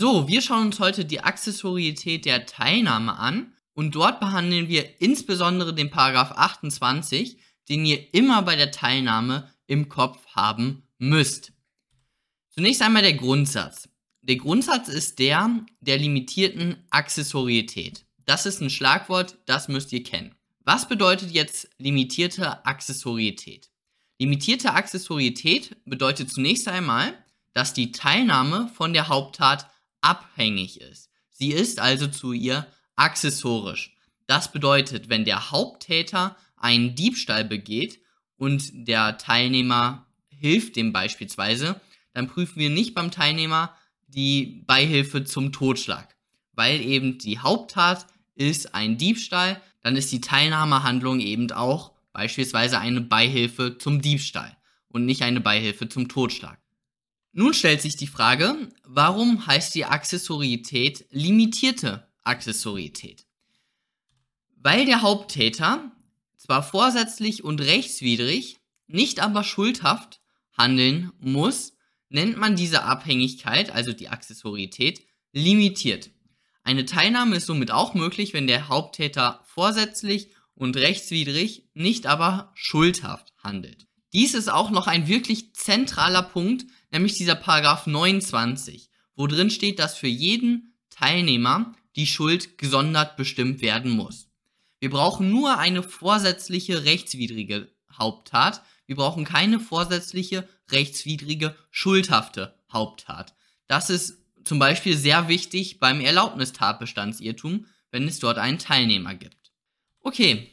So, wir schauen uns heute die Accessorietät der Teilnahme an und dort behandeln wir insbesondere den Paragraph 28, den ihr immer bei der Teilnahme im Kopf haben müsst. Zunächst einmal der Grundsatz. Der Grundsatz ist der der limitierten Accessorietät. Das ist ein Schlagwort, das müsst ihr kennen. Was bedeutet jetzt limitierte Accessorietät? Limitierte Accessorietät bedeutet zunächst einmal, dass die Teilnahme von der Haupttat abhängig ist. Sie ist also zu ihr accessorisch. Das bedeutet, wenn der Haupttäter einen Diebstahl begeht und der Teilnehmer hilft dem beispielsweise, dann prüfen wir nicht beim Teilnehmer die Beihilfe zum Totschlag, weil eben die Haupttat ist ein Diebstahl, dann ist die Teilnahmehandlung eben auch beispielsweise eine Beihilfe zum Diebstahl und nicht eine Beihilfe zum Totschlag. Nun stellt sich die Frage, warum heißt die Accessorietät limitierte Accessorietät? Weil der Haupttäter zwar vorsätzlich und rechtswidrig, nicht aber schuldhaft handeln muss, nennt man diese Abhängigkeit, also die Accessorietät, limitiert. Eine Teilnahme ist somit auch möglich, wenn der Haupttäter vorsätzlich und rechtswidrig, nicht aber schuldhaft handelt. Dies ist auch noch ein wirklich zentraler Punkt, nämlich dieser Paragraph 29, wo drin steht, dass für jeden Teilnehmer die Schuld gesondert bestimmt werden muss. Wir brauchen nur eine vorsätzliche rechtswidrige Haupttat, wir brauchen keine vorsätzliche rechtswidrige schuldhafte Haupttat. Das ist zum Beispiel sehr wichtig beim Erlaubnistatbestandsirrtum, wenn es dort einen Teilnehmer gibt. Okay,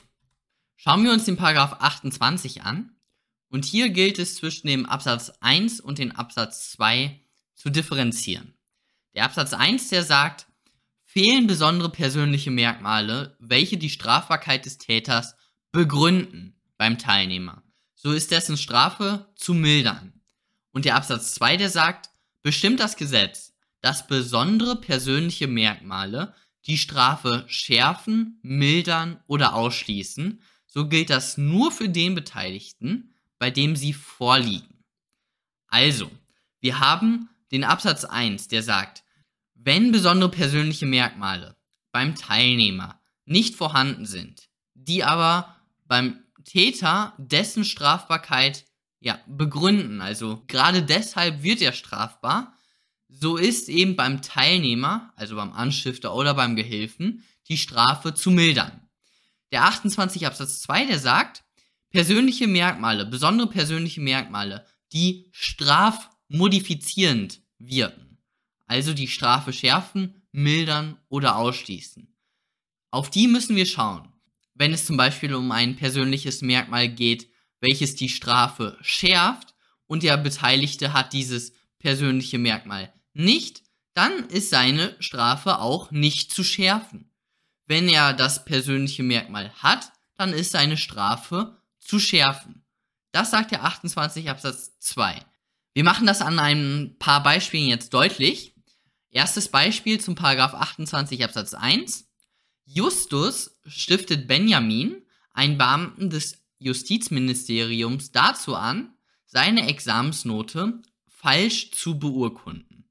schauen wir uns den Paragraph 28 an. Und hier gilt es zwischen dem Absatz 1 und dem Absatz 2 zu differenzieren. Der Absatz 1, der sagt, fehlen besondere persönliche Merkmale, welche die Strafbarkeit des Täters begründen beim Teilnehmer so ist dessen Strafe zu mildern. Und der Absatz 2, der sagt, bestimmt das Gesetz, dass besondere persönliche Merkmale die Strafe schärfen, mildern oder ausschließen, so gilt das nur für den Beteiligten, bei dem sie vorliegen. Also, wir haben den Absatz 1, der sagt, wenn besondere persönliche Merkmale beim Teilnehmer nicht vorhanden sind, die aber beim Täter dessen Strafbarkeit ja, begründen. Also gerade deshalb wird er strafbar. So ist eben beim Teilnehmer, also beim Anstifter oder beim Gehilfen, die Strafe zu mildern. Der 28 Absatz 2, der sagt, persönliche Merkmale, besondere persönliche Merkmale, die strafmodifizierend wirken. Also die Strafe schärfen, mildern oder ausschließen. Auf die müssen wir schauen wenn es zum Beispiel um ein persönliches Merkmal geht, welches die Strafe schärft und der Beteiligte hat dieses persönliche Merkmal nicht, dann ist seine Strafe auch nicht zu schärfen. Wenn er das persönliche Merkmal hat, dann ist seine Strafe zu schärfen. Das sagt der 28 Absatz 2. Wir machen das an ein paar Beispielen jetzt deutlich. Erstes Beispiel zum Paragraph 28 Absatz 1. Justus stiftet Benjamin, einen Beamten des Justizministeriums, dazu an, seine Examensnote falsch zu beurkunden.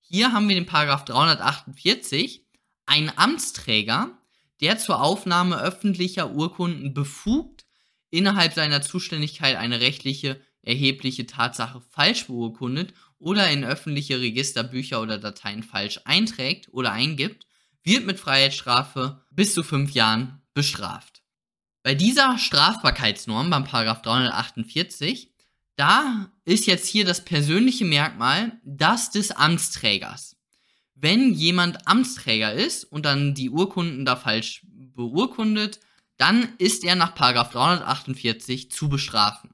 Hier haben wir den Paragraph 348, ein Amtsträger, der zur Aufnahme öffentlicher Urkunden befugt, innerhalb seiner Zuständigkeit eine rechtliche erhebliche Tatsache falsch beurkundet oder in öffentliche Register, Bücher oder Dateien falsch einträgt oder eingibt wird mit Freiheitsstrafe bis zu fünf Jahren bestraft. Bei dieser Strafbarkeitsnorm beim Paragraph 348, da ist jetzt hier das persönliche Merkmal das des Amtsträgers. Wenn jemand Amtsträger ist und dann die Urkunden da falsch beurkundet, dann ist er nach Paragraph 348 zu bestrafen.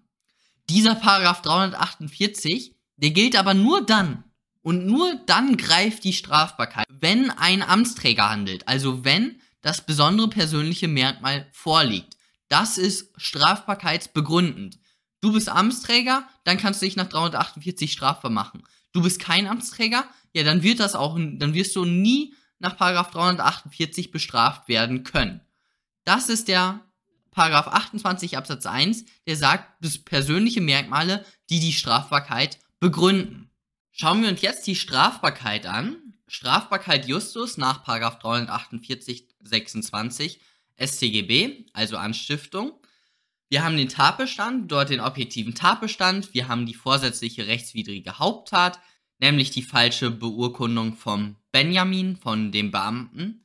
Dieser Paragraph 348, der gilt aber nur dann, und nur dann greift die Strafbarkeit, wenn ein Amtsträger handelt, also wenn das besondere persönliche Merkmal vorliegt. Das ist strafbarkeitsbegründend. Du bist Amtsträger, dann kannst du dich nach 348 strafbar machen. Du bist kein Amtsträger, ja, dann wird das auch, dann wirst du nie nach Paragraph 348 bestraft werden können. Das ist der Paragraph 28 Absatz 1, der sagt, das persönliche Merkmale, die die Strafbarkeit begründen. Schauen wir uns jetzt die Strafbarkeit an Strafbarkeit Justus nach 348 26 StGB, also Anstiftung. Wir haben den Tatbestand, dort den objektiven Tatbestand. Wir haben die vorsätzliche rechtswidrige Haupttat, nämlich die falsche Beurkundung vom Benjamin, von dem Beamten.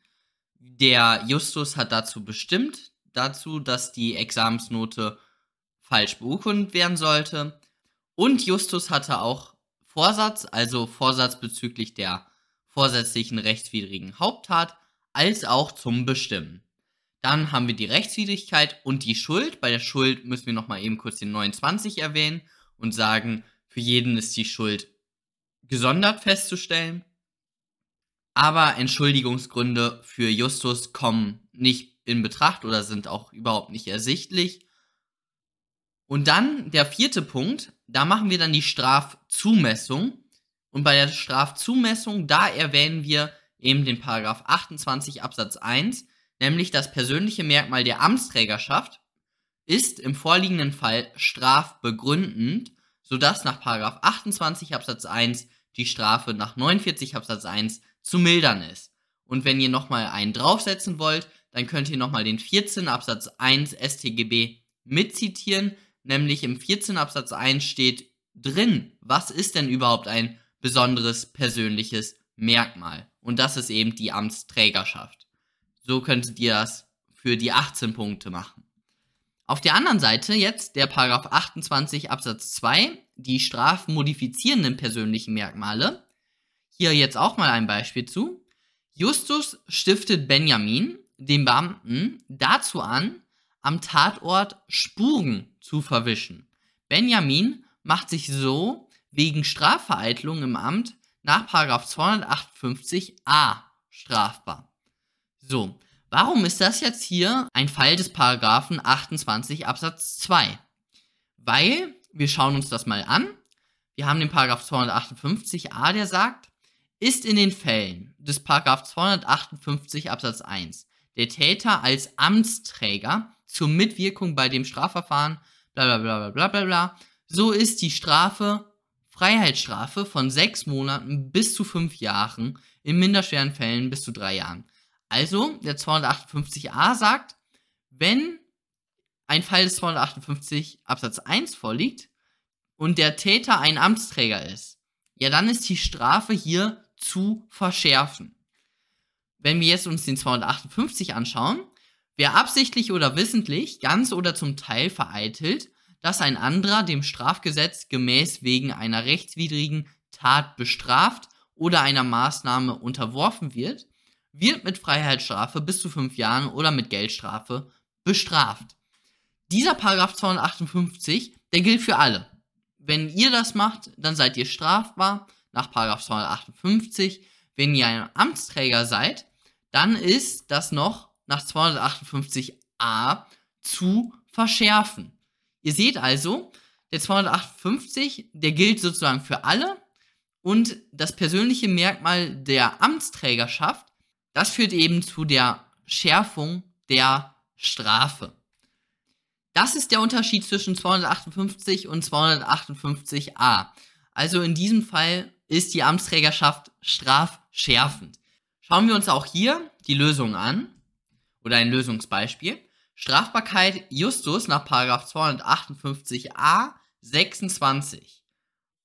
Der Justus hat dazu bestimmt, dazu, dass die Examensnote falsch beurkundet werden sollte. Und Justus hatte auch Vorsatz, also Vorsatz bezüglich der vorsätzlichen rechtswidrigen Haupttat, als auch zum Bestimmen. Dann haben wir die Rechtswidrigkeit und die Schuld. Bei der Schuld müssen wir nochmal eben kurz den 29 erwähnen und sagen, für jeden ist die Schuld gesondert festzustellen. Aber Entschuldigungsgründe für Justus kommen nicht in Betracht oder sind auch überhaupt nicht ersichtlich. Und dann der vierte Punkt, da machen wir dann die Strafzumessung. Und bei der Strafzumessung, da erwähnen wir eben den Paragraph 28 Absatz 1, nämlich das persönliche Merkmal der Amtsträgerschaft ist im vorliegenden Fall strafbegründend, sodass nach Paragraph 28 Absatz 1 die Strafe nach 49 Absatz 1 zu mildern ist. Und wenn ihr nochmal einen draufsetzen wollt, dann könnt ihr nochmal den 14 Absatz 1 StGB mitzitieren, nämlich im 14 Absatz 1 steht drin, was ist denn überhaupt ein besonderes persönliches Merkmal. Und das ist eben die Amtsträgerschaft. So könntet ihr das für die 18 Punkte machen. Auf der anderen Seite jetzt der Paragraph 28 Absatz 2, die strafmodifizierenden persönlichen Merkmale. Hier jetzt auch mal ein Beispiel zu. Justus stiftet Benjamin, dem Beamten, dazu an, am Tatort Spuren zu verwischen. Benjamin macht sich so wegen Strafvereitlung im Amt nach 258a strafbar. So, warum ist das jetzt hier ein Fall des Paragraphen 28 Absatz 2? Weil, wir schauen uns das mal an. Wir haben den Paragraph 258a, der sagt, ist in den Fällen des Paragraph 258 Absatz 1 der Täter als Amtsträger zur Mitwirkung bei dem Strafverfahren, bla bla bla bla bla bla, so ist die Strafe Freiheitsstrafe von sechs Monaten bis zu fünf Jahren, in minderschweren Fällen bis zu drei Jahren. Also, der 258a sagt, wenn ein Fall des 258 Absatz 1 vorliegt und der Täter ein Amtsträger ist, ja, dann ist die Strafe hier zu verschärfen. Wenn wir jetzt uns den 258 anschauen, wer absichtlich oder wissentlich, ganz oder zum Teil vereitelt, dass ein anderer dem Strafgesetz gemäß wegen einer rechtswidrigen Tat bestraft oder einer Maßnahme unterworfen wird, wird mit Freiheitsstrafe bis zu fünf Jahren oder mit Geldstrafe bestraft. Dieser Paragraph 258, der gilt für alle. Wenn ihr das macht, dann seid ihr strafbar nach Paragraph 258. Wenn ihr ein Amtsträger seid, dann ist das noch nach 258a zu verschärfen. Ihr seht also, der 258, der gilt sozusagen für alle und das persönliche Merkmal der Amtsträgerschaft, das führt eben zu der Schärfung der Strafe. Das ist der Unterschied zwischen 258 und 258a. Also in diesem Fall ist die Amtsträgerschaft strafschärfend. Schauen wir uns auch hier die Lösung an oder ein Lösungsbeispiel. Strafbarkeit Justus nach 258a 26.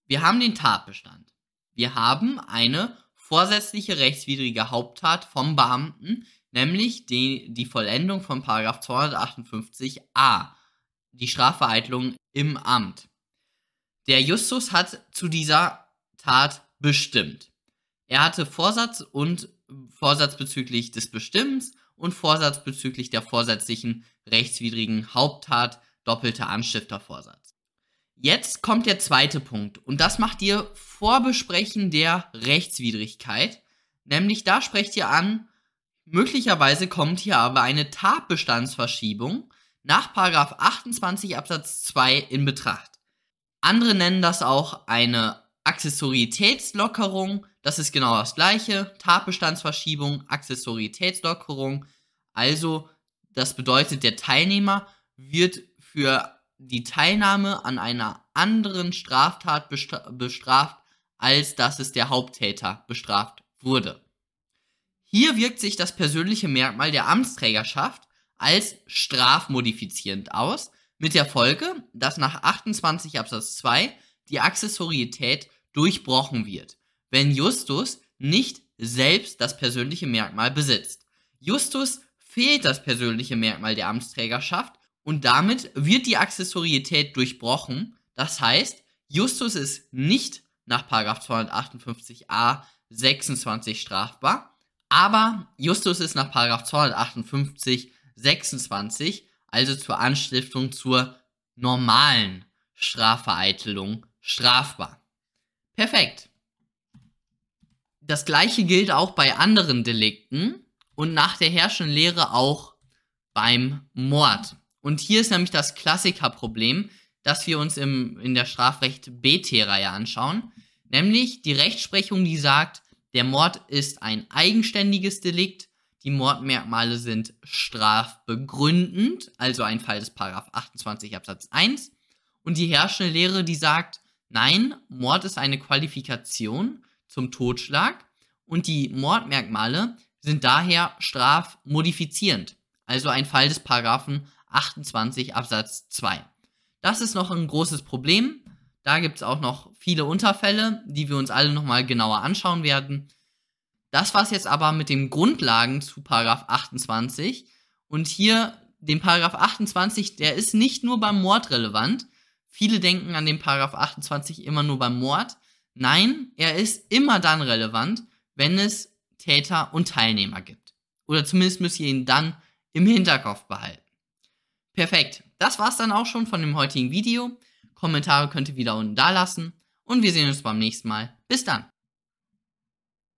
Wir haben den Tatbestand. Wir haben eine vorsätzliche rechtswidrige Haupttat vom Beamten, nämlich die, die Vollendung von 258a, die Strafvereitlung im Amt. Der Justus hat zu dieser Tat bestimmt. Er hatte Vorsatz und Vorsatz bezüglich des Bestimmens und Vorsatz bezüglich der vorsätzlichen rechtswidrigen Haupttat doppelter Anstiftervorsatz. Jetzt kommt der zweite Punkt und das macht ihr vor Besprechen der Rechtswidrigkeit, nämlich da sprecht ihr an, möglicherweise kommt hier aber eine Tatbestandsverschiebung nach 28 Absatz 2 in Betracht. Andere nennen das auch eine Accessoritätslockerung, das ist genau das gleiche. Tatbestandsverschiebung, Accessoritätslockerung. Also, das bedeutet, der Teilnehmer wird für die Teilnahme an einer anderen Straftat bestraft, als dass es der Haupttäter bestraft wurde. Hier wirkt sich das persönliche Merkmal der Amtsträgerschaft als strafmodifizierend aus, mit der Folge, dass nach 28 Absatz 2 die Accessorietät durchbrochen wird, wenn Justus nicht selbst das persönliche Merkmal besitzt. Justus fehlt das persönliche Merkmal der Amtsträgerschaft und damit wird die Accessorietät durchbrochen. Das heißt, Justus ist nicht nach 258a 26 strafbar, aber Justus ist nach 258 26, also zur Anstiftung zur normalen Strafvereitelung, strafbar. Perfekt. Das gleiche gilt auch bei anderen Delikten und nach der herrschenden Lehre auch beim Mord. Und hier ist nämlich das Klassikerproblem, das wir uns im, in der Strafrecht BT-Reihe anschauen, nämlich die Rechtsprechung, die sagt, der Mord ist ein eigenständiges Delikt, die Mordmerkmale sind strafbegründend, also ein Fall des Paragraph 28 Absatz 1, und die herrschende Lehre, die sagt, nein, Mord ist eine Qualifikation zum Totschlag und die Mordmerkmale sind daher strafmodifizierend, also ein Fall des Paragraphen 28 Absatz 2. Das ist noch ein großes Problem. Da gibt es auch noch viele Unterfälle, die wir uns alle nochmal genauer anschauen werden. Das war es jetzt aber mit den Grundlagen zu Paragraph 28. Und hier, den Paragraph 28, der ist nicht nur beim Mord relevant. Viele denken an den Paragraph 28 immer nur beim Mord. Nein, er ist immer dann relevant, wenn es Täter und Teilnehmer gibt. Oder zumindest müsst ihr ihn dann im Hinterkopf behalten. Perfekt. Das war's dann auch schon von dem heutigen Video. Kommentare könnt ihr wieder unten da lassen. Und wir sehen uns beim nächsten Mal. Bis dann.